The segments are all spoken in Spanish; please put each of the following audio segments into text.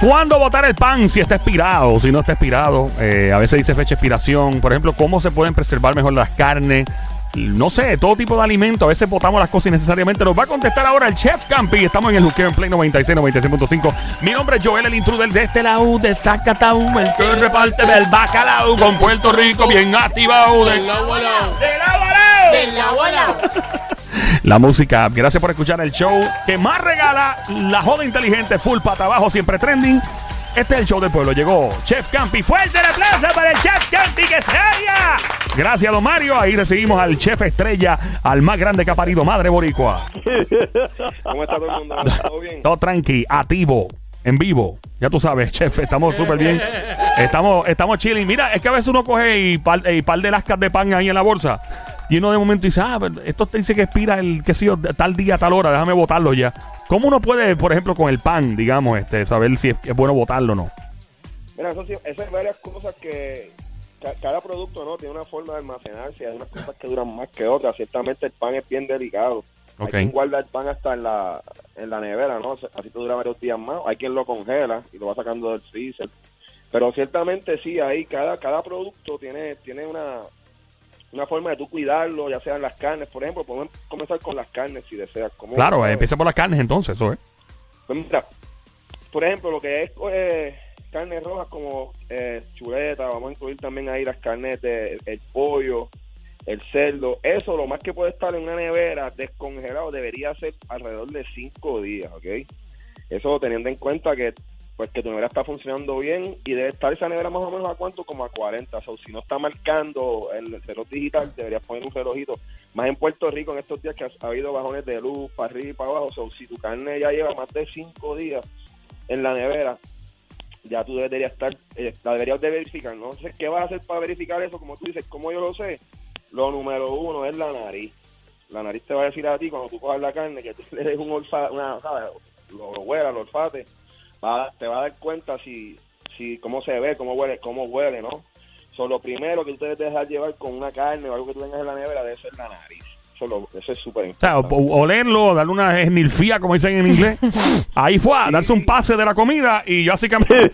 ¿Cuándo botar el pan? Si está expirado, si no está expirado. Eh, a veces dice fecha de expiración. Por ejemplo, ¿cómo se pueden preservar mejor las carnes? No sé, todo tipo de alimentos. A veces botamos las cosas innecesariamente. Nos va a contestar ahora el Chef Campi. Estamos en el Juqueo en Play 96, 96.5. Mi nombre es Joel, el intruder de este lado de Zacatau. El que reparte del bacalao con Puerto Rico bien activado. Del lado a lado. Del lado a lado. Del lado a lado. La música. Gracias por escuchar el show que más regala la joda inteligente, full pata abajo, siempre trending. Este es el show del pueblo. Llegó Chef Campi. Fuerte el aplauso para el Chef Campi que se haya. Gracias, don Mario. Ahí recibimos al Chef Estrella, al más grande que ha parido Madre Boricua. ¿Cómo está todo el mundo? ¿Todo bien? Todo tranqui, activo, en vivo. Ya tú sabes, chef, estamos súper bien. Estamos, estamos chilling. Mira, es que a veces uno coge y par, y par de lascas de pan ahí en la bolsa. Y uno de momento dice, ah, esto te dice que expira el, que sé yo, tal día, tal hora, déjame botarlo ya. ¿Cómo uno puede, por ejemplo, con el pan, digamos, este, saber si es, es bueno botarlo o no? Mira, eso sí, esas varias cosas que ca- cada producto no tiene una forma de almacenarse. Hay unas cosas que duran más que otras. Ciertamente el pan es bien delicado. Ok. Hay quien guarda el pan hasta en la, en la nevera, ¿no? Así que dura varios días más. Hay quien lo congela y lo va sacando del freezer. Pero ciertamente sí, ahí cada, cada producto tiene, tiene una, una forma de tú cuidarlo, ya sean las carnes, por ejemplo. Podemos comenzar con las carnes si deseas. ¿Cómo- Claro, eh, empieza por las carnes entonces, eso es. pues mira, por ejemplo, lo que es eh, carnes rojas como eh, chuleta, vamos a incluir también ahí las carnes de el pollo, el cerdo, eso lo más que puede estar en una nevera descongelado debería ser alrededor de cinco días, ¿ok? Eso teniendo en cuenta que pues que tu nevera está funcionando bien y debe estar esa nevera más o menos a cuánto, como a 40. O sea, si no está marcando el reloj digital, deberías poner un relojito. Más en Puerto Rico en estos días que ha, ha habido bajones de luz para arriba y para abajo. O sea, si tu carne ya lleva más de cinco días en la nevera, ya tú deberías estar, eh, la deberías de verificar. No sé qué vas a hacer para verificar eso, como tú dices, como yo lo sé. Lo número uno es la nariz. La nariz te va a decir a ti cuando tú cojas la carne que tú le un olfato, una, ¿sabes? Lo, lo huela, lo olfate va, te va a dar cuenta si, si cómo se ve, cómo huele, cómo huele, ¿no? So, lo primero que tú debes dejar llevar con una carne o algo que tú tengas en la nevera debe ser la nariz. Eso, lo- eso es súper O sea, importante. o- olerlo, darle una esnilfía, como dicen en inglés. Ahí fue, a darse un pase de la comida y básicamente,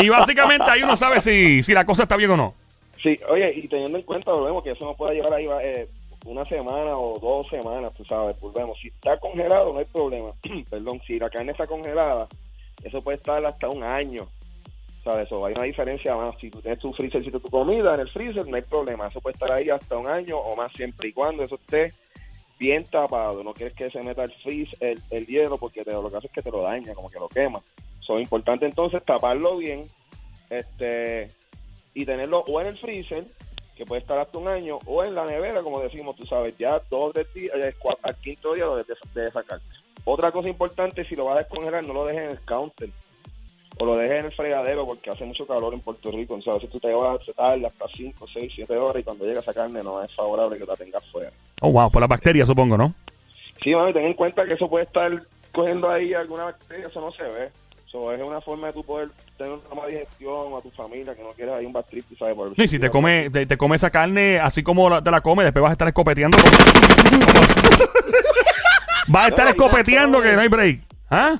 y básicamente ahí uno sabe si, si la cosa está bien o no. Sí, oye, y teniendo en cuenta, volvemos, que eso no puede llevar ahí eh, una semana o dos semanas, tú sabes, volvemos. Si está congelado, no hay problema. Perdón, si la carne está congelada, eso puede estar hasta un año. ¿Sabes? Eso hay una diferencia más. Si tú tienes tu freezer, si tu comida en el freezer, no hay problema. Eso puede estar ahí hasta un año o más, siempre y cuando eso esté bien tapado. No quieres que se meta el freeze, el, el hielo, porque te, lo que hace es que te lo daña, como que lo quema. So, importante entonces taparlo bien este y tenerlo o en el freezer, que puede estar hasta un año, o en la nevera, como decimos, tú sabes, ya dos o tres días, eh, cua- al quinto día lo debes de, de. Otra cosa importante, si lo vas a descongelar, no lo dejes en el counter o lo dejes en el fregadero porque hace mucho calor en Puerto Rico. Entonces, a veces tú te llevas se tarda hasta 5, 6, 7 horas y cuando llega esa carne no es favorable que la tengas fuera. Oh, wow, por las bacterias, supongo, ¿no? Sí, mami, ten en cuenta que eso puede estar cogiendo ahí alguna bacteria, eso no se ve. Eso es una forma de tú poder tener una mala digestión a tu familia, que no quieres ahí un gastritis, ¿sabes? Por Sí, si te come, te, te come esa carne así como la- te la come, después vas a estar escopeteando. vas a estar escopeteando que no hay break. ¿Ah?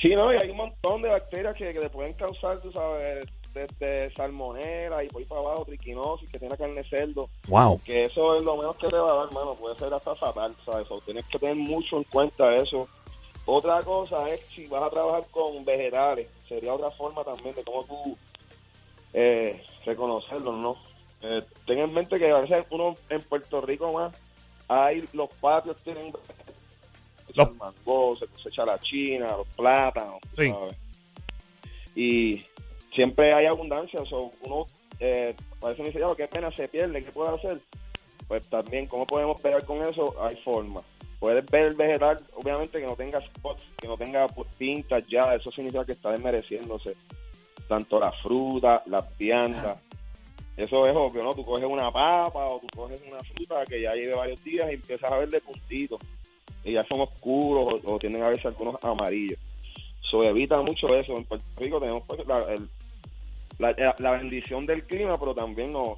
Sí, no, y hay un montón de bacterias que, que te pueden causar, tú sabes, desde salmonela y por ahí para abajo, triquinosis, que tiene carne de cerdo. Wow. que eso es lo menos que te va a dar, hermano, puede ser hasta fatal, ¿sabes? O tienes que tener mucho en cuenta eso. Otra cosa es si vas a trabajar con vegetales, sería otra forma también de cómo tú eh, reconocerlos, ¿no? Eh, ten en mente que a veces uno en Puerto Rico más, hay los patios tienen Los- el mango, se cosecha la china, los plátanos, Sí. ¿sabes? Y siempre hay abundancia, o sea, uno eh, a veces me dice, ya, qué pena se pierde, ¿qué puedo hacer? Pues también, ¿cómo podemos pegar con eso? Hay forma. Puedes ver el vegetal, obviamente que no tenga spots, que no tenga pintas ya, eso significa que está desmereciéndose. Tanto la fruta, las viandas. Eso es obvio, ¿no? Tú coges una papa o tú coges una fruta que ya lleve varios días y empiezas a ver de puntitos. Y ya son oscuros o, o tienen a veces algunos amarillos. Eso evita mucho eso. En Puerto Rico tenemos pues, la, el- la, la bendición del clima, pero también No,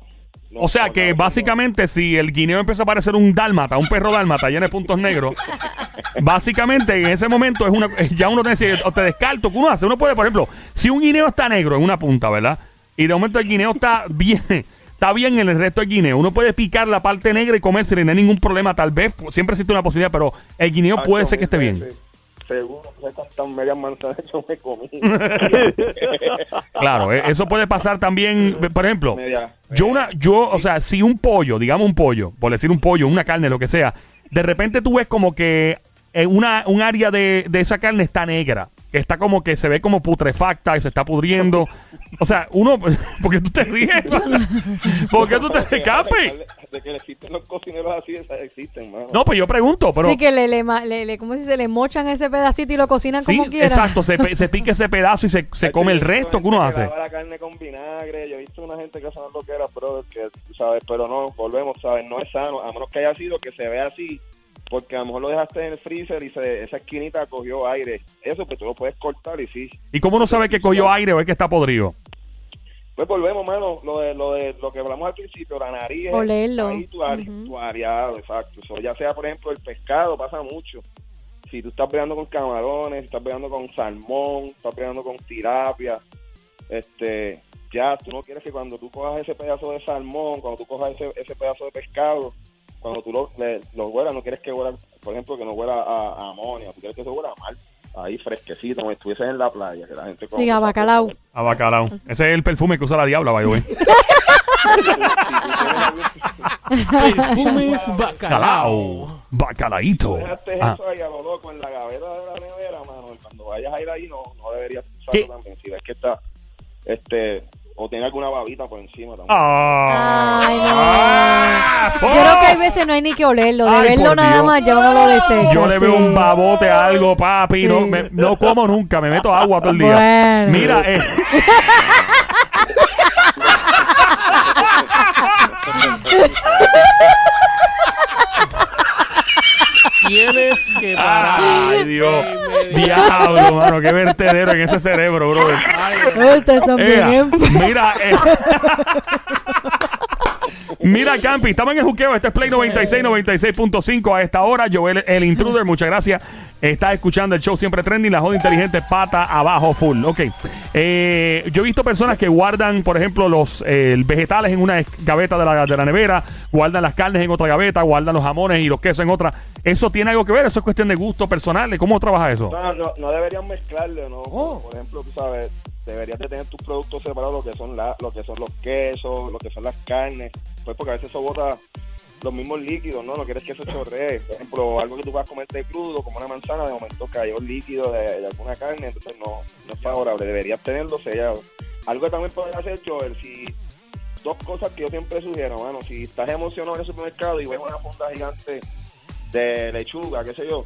O sea no, que no, básicamente si el guineo empieza a parecer un dálmata, un perro dálmata lleno de puntos negros, básicamente en ese momento es una ya uno que o te descarto, ¿qué uno hace? Uno puede, por ejemplo, si un guineo está negro en una punta, ¿verdad? Y de momento el guineo está bien, está bien en el resto del guineo, uno puede picar la parte negra y comerse y no hay ningún problema, tal vez, siempre existe una posibilidad, pero el guineo no. puede ser que esté bien. Sí, Seguro, yo me comí. Claro, eh, eso puede pasar también, por ejemplo, Media- yo una, yo, o sea, si un pollo, digamos un pollo, por decir un pollo, una carne, lo que sea, de repente tú ves como que en una, un área de, de esa carne está negra, está como que se ve como putrefacta y se está pudriendo. O sea, uno, ¿por qué tú te ríes? ¿Por qué tú te De- escapes? De, que existen los cocineros así, esas existen, mano. No, pues yo pregunto, pero... sí, que le, le, le, le- ¿cómo se dice? Le mochan ese pedacito y lo cocinan Sí, como quieran. exacto, se, pe- se pica ese pedazo y se, se come el resto que uno hace. La carne con vinagre. Yo he visto una gente que son lo que era, brother, que, ¿sabes? Pero no, volvemos, ¿sabes? No es sano. A menos que haya sido que se vea así, porque a lo mejor lo dejaste en el freezer y se, esa esquinita cogió aire. Eso, pues tú lo puedes cortar y sí. ¿Y cómo uno sabe que cogió aire o es que está podrido? Pues volvemos, mano, lo de lo, de, lo que hablamos al principio, la nariz. Olerlo. Ahí tu, are- Ujú. tu areado, exacto. So, ya sea, por ejemplo, el pescado, pasa mucho. Si tú estás peleando con camarones, si estás peleando con salmón, estás peleando con tilapia, este, ya tú no quieres que cuando tú cojas ese pedazo de salmón, cuando tú cojas ese, ese pedazo de pescado, cuando tú lo, le- lo huelas, no quieres que huela, por ejemplo, que no huela a, a amonia, tú quieres que se huela a mal, ahí fresquecito, como estuvieses en la playa, que la gente Sí, a bacalao. A bacalao. Ese es el perfume que usa la diabla, by the way. Perfumes bacalao. Bacalaíto. Dejaste Ah. eso ahí a lo loco en la gaveta de la nevera, mano. y Cuando vayas a ir ahí, no, no deberías ¿Qué? usarlo también. Si ves que está, este, o tiene alguna babita por encima también. Ah. Ay, no. Ah, Yo creo que hay veces no hay ni que olerlo. De Ay, verlo por nada Dios. más, ya uno lo desecha. Yo le veo sí. un babote a algo, papi. No, Sí. me- no como nunca, me meto agua todo el día. Bueno. Mira, eh, Tienes que parar. ay Dios, diablo, mano, qué vertedero en ese cerebro, brother. Ay, Ay, Ustedes son bien Ea, enfermos. mira, eh. Mira, Campi, estamos en el juqueo. Este es Play 96, 96.5 a esta hora. Joel, el intruder, muchas gracias. Está escuchando el show siempre trending, la joda inteligente, pata abajo, full. Ok. Eh, yo he visto personas que guardan, por ejemplo, los eh, vegetales en una gaveta de la, de la nevera, guardan las carnes en otra gaveta, guardan los jamones y los quesos en otra. ¿Eso tiene algo que ver? ¿Eso es cuestión de gusto personal? ¿Cómo trabaja eso? No, no, no deberían mezclarle, ¿no? Oh. Por ejemplo, tú sabes, deberías de tener tus productos separados, lo que son la, lo que son los quesos, lo que son las carnes, pues porque a veces eso bota los mismos líquidos, ¿no? No quieres que eso chorree. Por ejemplo, algo que tú vas a comerte crudo, como una manzana, de momento cayó líquido de, de alguna carne, entonces no, no es favorable. Deberías tenerlo sellado. Algo que también puedes hacer, Joel, si dos cosas que yo siempre sugiero, mano, si estás emocionado en el supermercado y ves una funda gigante de lechuga, qué sé yo,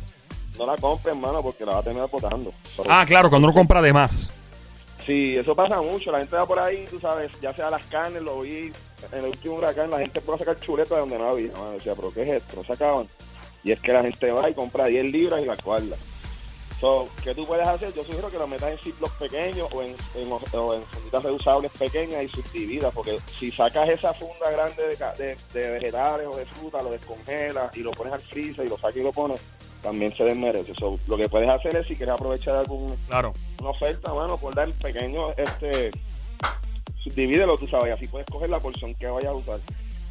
no la compres, mano, porque la vas a terminar botando. Ah, claro, cuando uno compra de más. Sí, eso pasa mucho. La gente va por ahí, tú sabes, ya sea las carnes, lo vi en el último huracán, la gente puede sacar chuletas de donde no había. Mano, decía, pero ¿qué es esto? No sacaban. Y es que la gente va y compra 10 libras y la guarda. So, ¿Qué tú puedes hacer? Yo sugiero que lo metas en ciclos pequeños o en, en, o en funditas reusables pequeñas y subdividas, porque si sacas esa funda grande de, de, de vegetales o de fruta, lo descongelas y lo pones al freezer y lo sacas y lo pones, también se desmerece. So, lo que puedes hacer es, si quieres aprovechar algún Claro. una oferta, mano, por dar pequeño, este, subdivídelo, tú sabes, así puedes coger la porción que vayas a usar.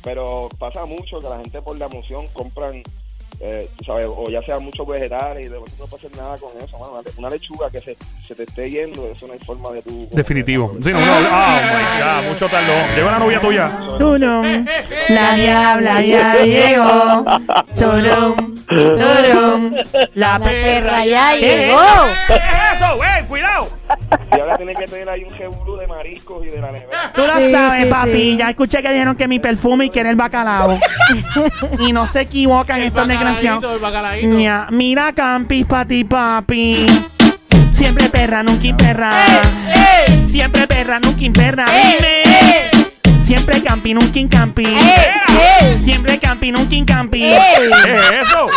Pero pasa mucho que la gente por la emoción compran, eh, tú sabes, o ya sea muchos vegetales y de momento no puedes hacer nada con eso, mano. Una lechuga que se, se te esté yendo, eso no hay forma de tu... Definitivo. Sí, no, no, oh my God, mucho tardó. Llegó la novia tuya. Turum, la diabla ya llegó. Turum, turum, la perra ya ¿Qué? llegó. ¡Eso, güey! ¡Cuidado! Y ahora tienes que tener ahí un revolú de mariscos y de la nevera. Tú lo Sí, sabes, sí, papi. sí. Ya escuché que dijeron que mi perfume y que era el bacalao. y no se equivocan El estos bacalaíto, desgraciados. el bacalaíto. Mira, mira Campis, pati, papi. Siempre perra, nunca imperra. Siempre perra, nunca imperra. Dime. Siempre campi, nunca incampi. ¡Ey! Siempre campi, nunca incampi. ¿Qué es eso?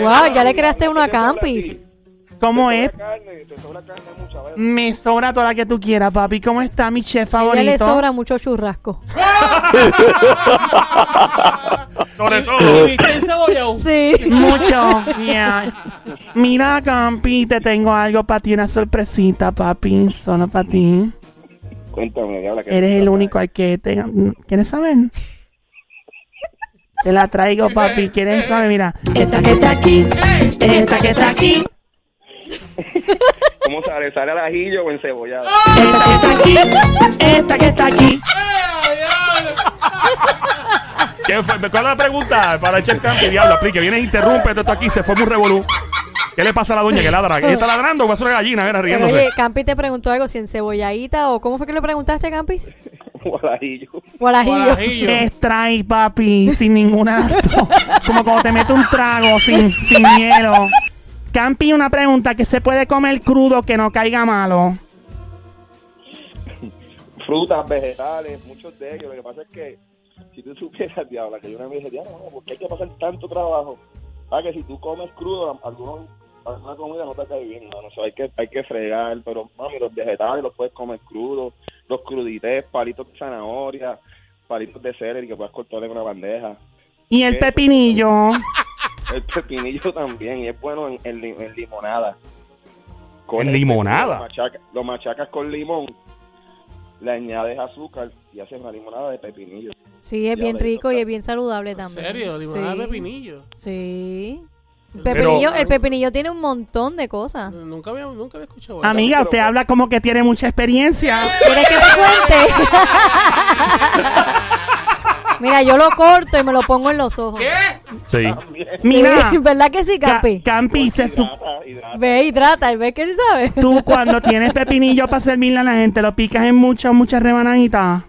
Wow, ya le creaste una campis. ¿Cómo te es? sobra carne, te sobra carne muchas veces. Me sobra toda la que tú quieras, papi. ¿Cómo está mi chef A ella favorito? le sobra mucho churrasco. Sobre ¿Y todo. Sí. Mucho. Yeah. Mira, Campi, te tengo algo para ti, una sorpresita, papi. Solo para ti. Cuéntame, diabla, que Eres el único al que te... ¿Quieres saber? Te la traigo, papi. ¿Quieres saber? Mira. Esta que está aquí. Esta que está aquí. ¿Cómo sale? ¿Sale al ajillo o encebollado? Esta que está aquí. Esta que está aquí. ¿Qué fue? ¿Cuál es la pregunta para el Chef Campi? Diablo, aplique. Viene e interrumpe esto aquí. Se fue muy revolú. ¿Qué le pasa a la doña que ladra? ¿Ella está ladrando o va a ser una gallina? Mira, Pero riéndose. oye, Campi te preguntó algo, si en cebolladita o ¿cómo fue que le preguntaste, Campis? O al ajillo. O al ajillo. Guarajillo. Extrae, papi, sin ninguna. Como cuando te mete un trago sin, sin hielo. Campi, una pregunta: ¿qué se puede comer crudo que no caiga malo? Frutas, vegetales, muchos de ellos. Lo que pasa es que si tú supieras, diabla, que yo una vez dije, diabla, no, ¿por qué hay que pasar tanto trabajo? Ah, que si tú comes crudo, algunos, alguna comida no te cae bien, mano. O sea, hay que, hay que fregar, pero, mami, los vegetales los puedes comer crudos, los crudités, palitos de zanahoria, palitos de celery que puedes cortar en una bandeja. Y el pepinillo. El pepinillo también, y es bueno en, en li- en limonada. ¿En el limonada? pepinillo, Lo, machaca- lo machacas con limón, le añades azúcar y haces una limonada de pepinillo. Sí, es bien rico y es bien saludable ¿En también. serio? Limonada sí. de pepinillo. Sí. El Pero- pepinillo, el pepinillo tiene un montón de cosas. Nunca había, nunca había escuchado eso. Amiga, usted habla como que tiene mucha experiencia. ¿Quieres que te cuente? Mira, yo lo corto y me lo pongo en los ojos. ¿Qué? Sí. Mira, ¿Verdad que sí, Ca- Campi? Campi, se su- Hidrata, hidrata. Ve, hidrata, y ve que sí sabe. tú cuando tienes pepinillo para servirle a la gente, lo picas en muchas, muchas rebanaditas.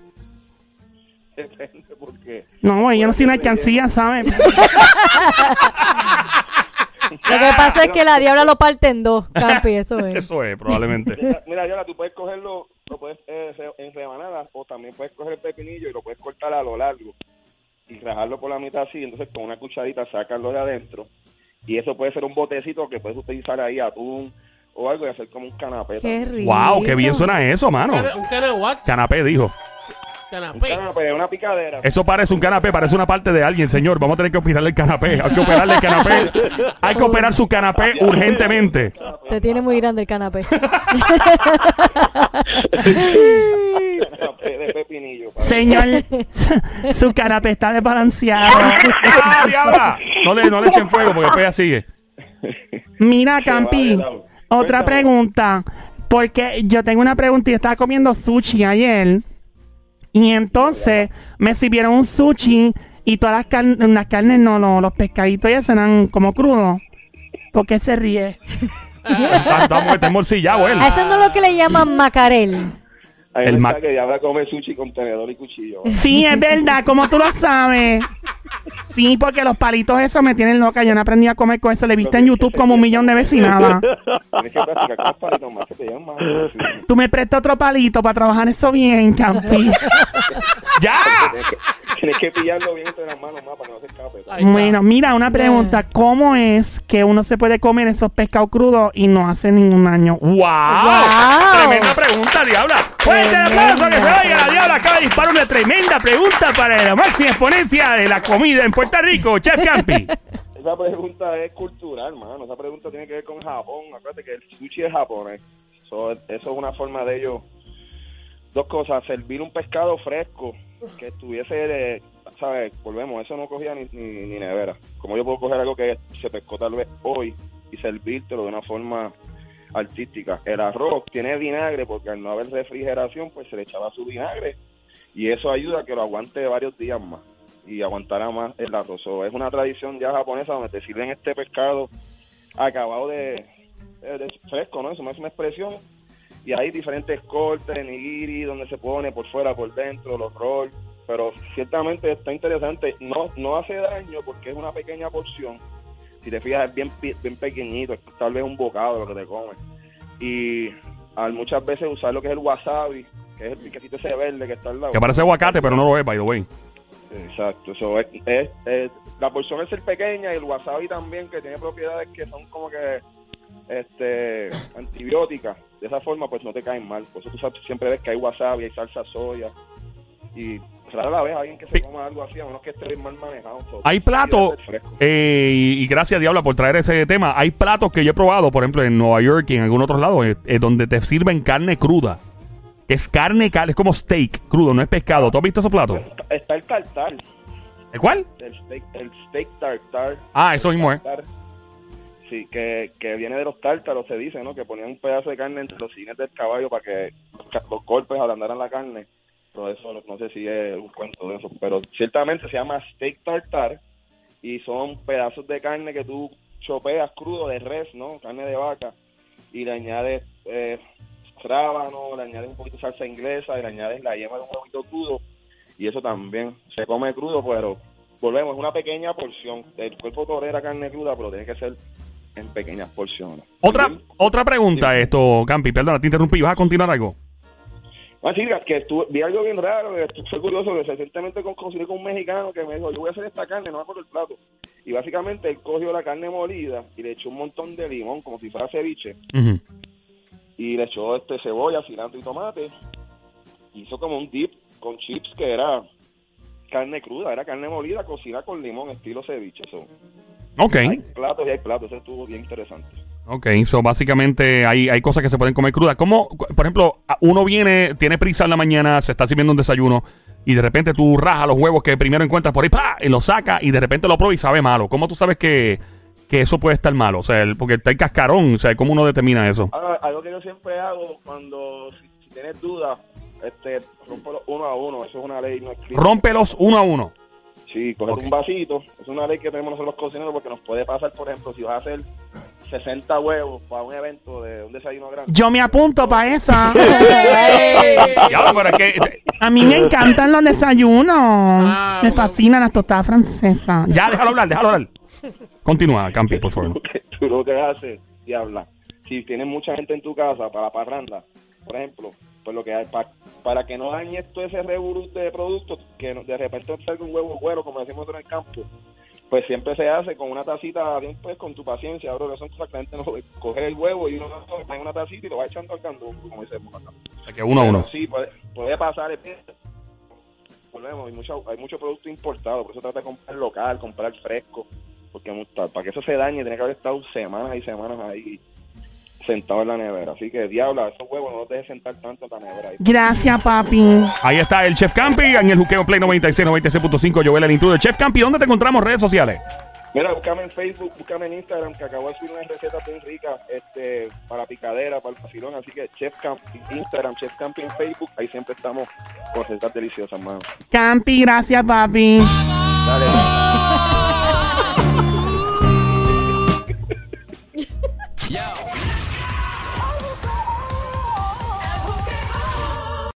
Depende porque No, güey, yo no soy una alcancía, ¿sabes? Lo que pasa es que la diabla lo parte en dos, Campi, eso es. Eso es, probablemente. Mira, Yola, tú puedes cogerlo lo puedes, eh, en rebanadas o también puedes coger el pepinillo y lo puedes cortar a lo largo y rajarlo por la mitad así. Entonces, con una cucharita sacarlo de adentro. Y eso puede ser un botecito que puedes utilizar ahí, atún o algo y hacer como un canapé. Qué también. rico. wow, qué bien suena eso, mano. ¿Un cana- ¿Un cana what? Canapé. Un una picadera. Eso parece un canapé, parece una parte de alguien, señor. Vamos a tener que operarle el canapé. Hay que operarle el canapé. Hay que operar su canapé urgentemente. Te tiene muy grande el canapé. de pepinillo. Señor, su canapé está desbalanceado. ¡Ah, diabla! No le, no le echen fuego porque después ya sigue. Mira, Campi, otra pregunta. Porque yo tengo una pregunta y estaba comiendo sushi ayer. Y entonces me sirvieron un sushi y todas las, carnes, las carnes, no, no, los pescaditos ya eran como crudos. ¿Por qué se ríe? Estamos está embolsillado él. A eso no es lo que le llaman macarel. El ma- que Diabla come sushi con tenedor y cuchillo. Sí, es verdad, como tú lo sabes. Sí, porque los palitos esos me tienen loca. Yo no aprendí a comer con eso. Le viste en YouTube como un millón de veces y nada. Tienes que practicar con los palitos más que te llevan más. Sí. Tú me prestas otro palito para trabajar eso bien, Campi. ¡Ya! Tienes que, pillarlo bien entre las manos más para que no se escape. Bueno, mira, una pregunta. ¿Cómo es que uno se puede comer esos pescados crudos y no hace ningún daño? ¡Wow! Tremenda pregunta, Diabla. Fuerte el aplauso que se oiga. La Diabla acaba de disparar una tremenda pregunta para la máxima exponencia de la comida en Puerto Rico, Chef Campi. Esa pregunta es cultural, mano. Esa pregunta tiene que ver con Japón. Acuérdate que el sushi es japonés. So, eso es una forma de ellos. Dos cosas. Servir un pescado fresco que estuviese, de, ¿sabes? Volvemos. Eso no cogía ni, ni, ni nevera. Como yo puedo coger algo que se pescó tal vez hoy y servírtelo de una forma artística. El arroz tiene vinagre porque al no haber refrigeración, pues se le echaba su vinagre y eso ayuda a que lo aguante varios días más y aguantará más el arroz. So, es una tradición ya japonesa donde te sirven este pescado acabado de, fresco, ¿no? Es una máxima expresión. Y hay diferentes cortes, nigiri, donde se pone por fuera, por dentro, los rolls. Pero ciertamente está interesante. No, no hace daño porque es una pequeña porción. Si te fijas, es bien, bien pequeñito. Es tal vez un bocado lo que te comes. Y al muchas veces usar lo que es el wasabi, que es el piquecito ese verde que está al lado. Que parece aguacate, pero no lo es, by the way. Exacto, eso es, es- es- la porción es ser pequeña y el wasabi también que tiene propiedades que son como que este, antibiótica, de esa forma pues no te caen mal. Por eso tú sabes, siempre ves que hay wasabi, hay salsa soya. Y rara la vez alguien que se coma algo así, a menos que esté bien mal manejado. So, Hay platos, eh, y, gracias Diabla por traer ese tema. Hay platos que yo he probado, por ejemplo, en Nueva York y en algún otro lado, eh, eh, donde te sirven carne cruda. Es carne, cal- es como steak crudo, no es pescado. ¿Tú has visto esos platos? El tartar, ¿El cuál? el steak, el steak tartar. Ah, eso mismo tartar. Sí, que, que viene de los tártaros, se dice, ¿no? Que ponían un pedazo de carne entre los cines del caballo para que los, golpes ablandaran la carne. Pero eso no, no sé si es un cuento de eso. Pero ciertamente se llama steak tartar y son pedazos de carne que tú chopeas crudo de res, ¿no? Carne de vaca y le añades eh, rábano, le añades un poquito de salsa inglesa y le añades la yema de un huevito crudo y eso también se come crudo, pero volvemos, es una pequeña porción. El cuerpo tolera carne cruda, pero tiene que ser en pequeñas porciones. Otra, otra pregunta, esto, Campi, perdona, te interrumpí. ¿Vas a continuar algo? Ah, sí, que estuve- vi algo bien raro, que estoy fue curioso, que recientemente con, conocí con un mexicano que me dijo, yo voy a hacer esta carne, no me acuerdo el plato. Y básicamente él cogió la carne molida y le echó un montón de limón, como si fuera ceviche, y le echó este cebolla, cilantro y tomate. Hizo como un dip con chips que era carne cruda, era carne molida cocinada con limón, estilo ceviche. So, Ok, Hay platos y hay platos, eso estuvo bien interesante. ok. So, básicamente hay, hay cosas que se pueden comer crudas. ¿Cómo, cu- por ejemplo, uno viene, tiene prisa en la mañana, se está sirviendo un desayuno y de repente tú rajas los huevos que primero encuentras por ahí, ¡pa! y lo sacas y de repente lo pruebas y sabe malo. ¿Cómo tú sabes que, que eso puede estar malo? O sea, el- porque está el cascarón, o sea, ¿cómo uno determina eso? Ahora, algo que yo siempre hago cuando, si, si tienes dudas, este, rompelo uno a uno, eso es una ley no escrita. Rómpelos uno a uno. Sí, coger un vasito, es una ley que tenemos nosotros los cocineros porque nos puede pasar, por ejemplo, si vas a hacer 60 huevos para un evento de un desayuno grande. Yo me apunto para esa. Ya, pero es que. A mí me encantan los desayunos. Ah, me fascinan las tostadas francesas. Ya, déjalo hablar, déjalo hablar. Continúa, Campi, por favor. tú lo que haces y hablas. Si tienes mucha gente en tu casa para la parranda, por ejemplo, pues lo que hay, pa- para que no dañes todo ese revolú de productos, que de repente salga un huevo güero, como decimos nosotros en el campo, pues siempre se hace con una tacita, bien pues con tu paciencia, bro, que son cosas que la gente no. Coger el huevo y uno en una tacita y lo va echando al candungo, como decimos acá. O sea, que uno a uno. Pero Sí, puede, puede pasar. es bien. Volvemos, hay mucho, hay mucho producto importado, por eso trata de comprar local, comprar fresco, porque para que eso se dañe tiene que haber estado semanas y semanas ahí sentado en la nevera. Así que, diabla, esos huevos no los dejes sentar tanto en la nevera. Gracias, papi. Ahí está el Chef Campi en el Juqueo Play 96, 96.5. Joel el intruder. Chef Campi, ¿dónde te encontramos? Redes sociales. Mira, búscame en Facebook, búscame en Instagram, que acabo de subir unas recetas bien ricas este, para picadera, para el facilón. Así que Chef Camp, Instagram, Chef Camp en Facebook, ahí siempre estamos con recetas deliciosas, mano. Campi, gracias, papi. Dale, dale.